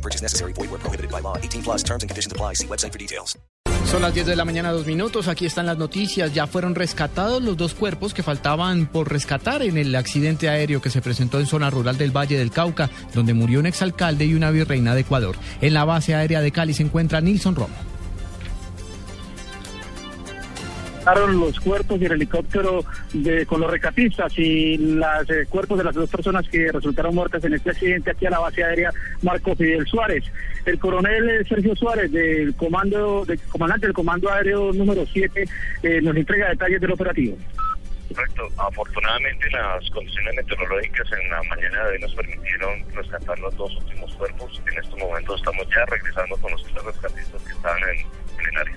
No purchase necessary. Void where prohibited by law. 18 plus terms and conditions apply. See website for details. Son las 10 de la mañana, dos minutos. Aquí están las noticias. Ya fueron rescatados los dos cuerpos que faltaban por rescatar en el accidente aéreo que se presentó en zona rural del Valle del Cauca, donde murió un exalcalde y una virreina de Ecuador. En la base aérea de Cali se encuentra Nilson Romo. Los cuerpos y el helicóptero de, con los recatistas y los eh, cuerpos de las dos personas que resultaron muertas en este accidente aquí a la base aérea Marco Fidel Suárez. El coronel Sergio Suárez, del comando, del comandante del comando aéreo número 7, eh, nos entrega detalles del operativo. Correcto. Afortunadamente las condiciones meteorológicas en la mañana de hoy nos permitieron rescatar los dos últimos cuerpos. En estos momentos estamos ya regresando con los tres rescatistas que estaban en, en el área.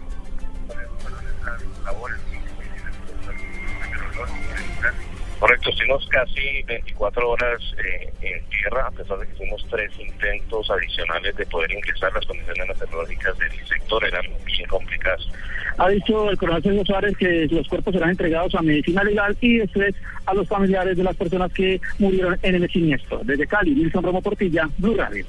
Estuvimos casi 24 horas eh, en tierra, a pesar de que hicimos tres intentos adicionales de poder ingresar. Las condiciones meteorológicas del sector eran bien complicadas. Ha dicho el coronel Sergio Suárez que los cuerpos serán entregados a medicina legal y después a los familiares de las personas que murieron en el siniestro. Desde Cali, Nilson Romo Portilla, Blue Radio.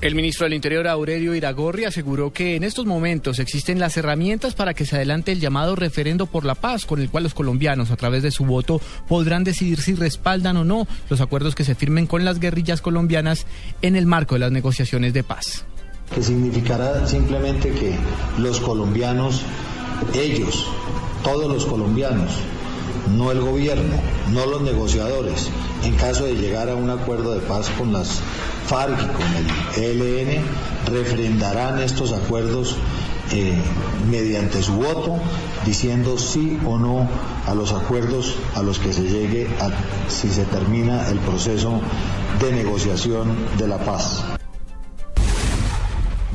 El ministro del Interior, Aurelio Iragorri, aseguró que en estos momentos existen las herramientas para que se adelante el llamado referendo por la paz, con el cual los colombianos, a través de su voto, podrán decidir si respaldan o no los acuerdos que se firmen con las guerrillas colombianas en el marco de las negociaciones de paz. Que significará simplemente que los colombianos, ellos, todos los colombianos, no el gobierno, no los negociadores, en caso de llegar a un acuerdo de paz con las FARC y con el ELN, refrendarán estos acuerdos eh, mediante su voto, diciendo sí o no a los acuerdos a los que se llegue a, si se termina el proceso de negociación de la paz.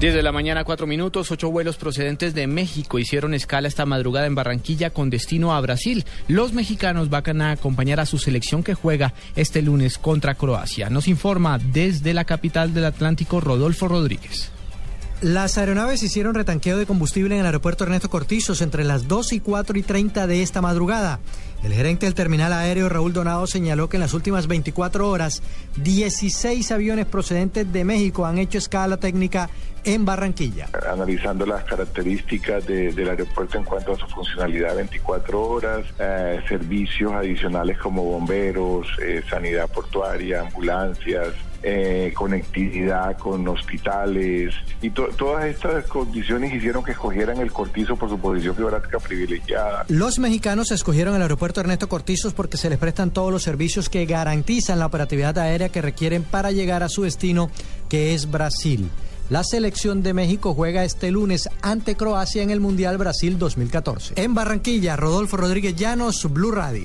10 de la mañana, cuatro minutos, ocho vuelos procedentes de México hicieron escala esta madrugada en Barranquilla con destino a Brasil. Los mexicanos van a acompañar a su selección que juega este lunes contra Croacia. Nos informa desde la capital del Atlántico Rodolfo Rodríguez. Las aeronaves hicieron retanqueo de combustible en el aeropuerto Ernesto Cortizos entre las 2 y 4 y 30 de esta madrugada. El gerente del terminal aéreo Raúl Donado señaló que en las últimas 24 horas 16 aviones procedentes de México han hecho escala técnica en Barranquilla. Analizando las características del aeropuerto en cuanto a su funcionalidad 24 horas, eh, servicios adicionales como bomberos, eh, sanidad portuaria, ambulancias, eh, conectividad con hospitales y todas estas condiciones hicieron que escogieran el Cortizo por su posición geográfica privilegiada. Los mexicanos escogieron el aeropuerto Ernesto Cortizos porque se les prestan todos los servicios que garantizan la operatividad aérea que requieren para llegar a su destino, que es Brasil. La selección de México juega este lunes ante Croacia en el Mundial Brasil 2014. En Barranquilla, Rodolfo Rodríguez Llanos, Blue Radio.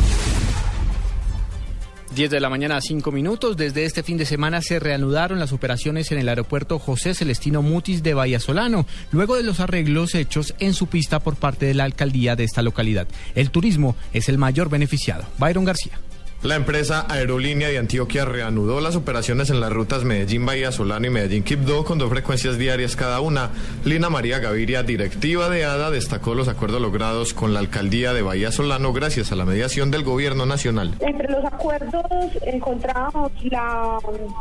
10 de la mañana a 5 minutos. Desde este fin de semana se reanudaron las operaciones en el aeropuerto José Celestino Mutis de Vallasolano, luego de los arreglos hechos en su pista por parte de la alcaldía de esta localidad. El turismo es el mayor beneficiado. Byron García. La empresa Aerolínea de Antioquia reanudó las operaciones en las rutas Medellín-Bahía Solano y Medellín-Quibdó con dos frecuencias diarias cada una. Lina María Gaviria, directiva de ADA, destacó los acuerdos logrados con la alcaldía de Bahía Solano gracias a la mediación del gobierno nacional. Entre los acuerdos encontramos la,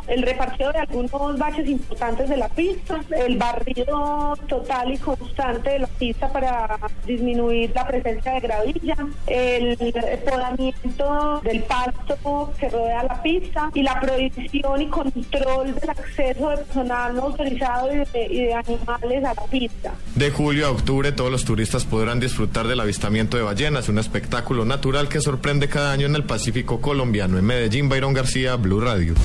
el repartido de algunos baches importantes de la pista, el barrido total y constante de la pista para disminuir la presencia de gravilla, el podamiento del paso que rodea la pista y la prohibición y control del acceso de personal no autorizado y de, animales a la pista. De julio a octubre todos los turistas podrán disfrutar del avistamiento de ballenas, un espectáculo natural que sorprende cada año en el Pacífico colombiano. En Medellín, Byron García, Blue Radio.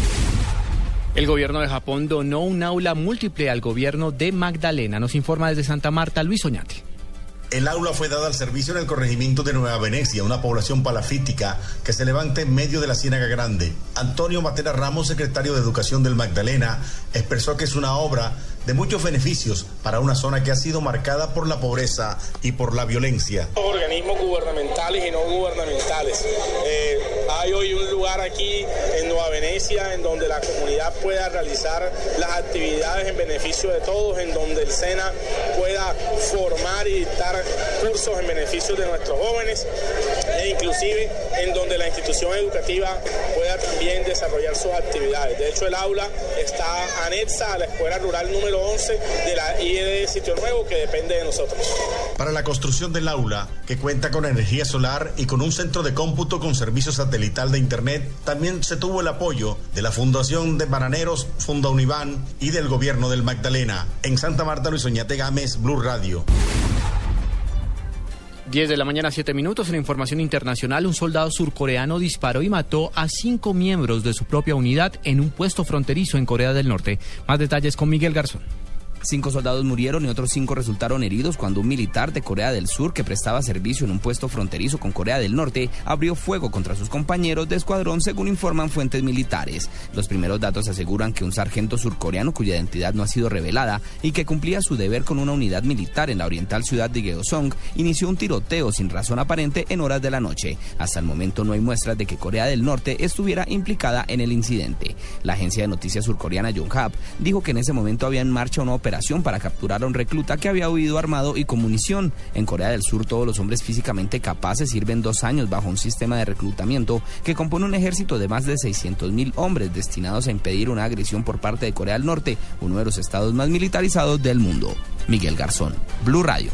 El gobierno de Japón donó un aula múltiple al gobierno de Magdalena. Nos informa desde Santa Marta Luis Oñate. El aula fue dada al servicio en el corregimiento de Nueva Venecia, una población palafítica que se levanta en medio de la Ciénaga Grande. Antonio Matera Ramos, secretario de Educación del Magdalena, expresó que es una obra de muchos beneficios para una zona que ha sido marcada por la pobreza y por la violencia. Organismos gubernamentales y no gubernamentales. Eh, hay hoy un lugar aquí en Nueva Venecia en donde la comunidad pueda realizar las actividades en beneficio de todos, en donde el SENA pueda formar y dictar cursos en beneficio de nuestros jóvenes e inclusive en donde la institución educativa pueda también desarrollar sus actividades. De hecho, el aula está anexa a la Escuela Rural número 11 de la IED Sitio Nuevo, que depende de nosotros. Para la construcción del aula, que cuenta con energía solar y con un centro de cómputo con servicio satelital de Internet, también se tuvo el apoyo de la Fundación de Bananeros, Funda Univán y del Gobierno del Magdalena. En Santa Marta, Luis Oñate Gámez, Blue Radio. 10 de la mañana, 7 minutos. En información internacional, un soldado surcoreano disparó y mató a cinco miembros de su propia unidad en un puesto fronterizo en Corea del Norte. Más detalles con Miguel Garzón. Cinco soldados murieron y otros cinco resultaron heridos cuando un militar de Corea del Sur que prestaba servicio en un puesto fronterizo con Corea del Norte abrió fuego contra sus compañeros de escuadrón según informan fuentes militares. Los primeros datos aseguran que un sargento surcoreano cuya identidad no ha sido revelada y que cumplía su deber con una unidad militar en la oriental ciudad de Gyeongsang inició un tiroteo sin razón aparente en horas de la noche. Hasta el momento no hay muestras de que Corea del Norte estuviera implicada en el incidente. La agencia de noticias surcoreana Yonhap dijo que en ese momento había en marcha una operación para capturar a un recluta que había huido armado y con munición. En Corea del Sur todos los hombres físicamente capaces sirven dos años bajo un sistema de reclutamiento que compone un ejército de más de 600 mil hombres destinados a impedir una agresión por parte de Corea del Norte, uno de los estados más militarizados del mundo. Miguel Garzón, Blue Radio.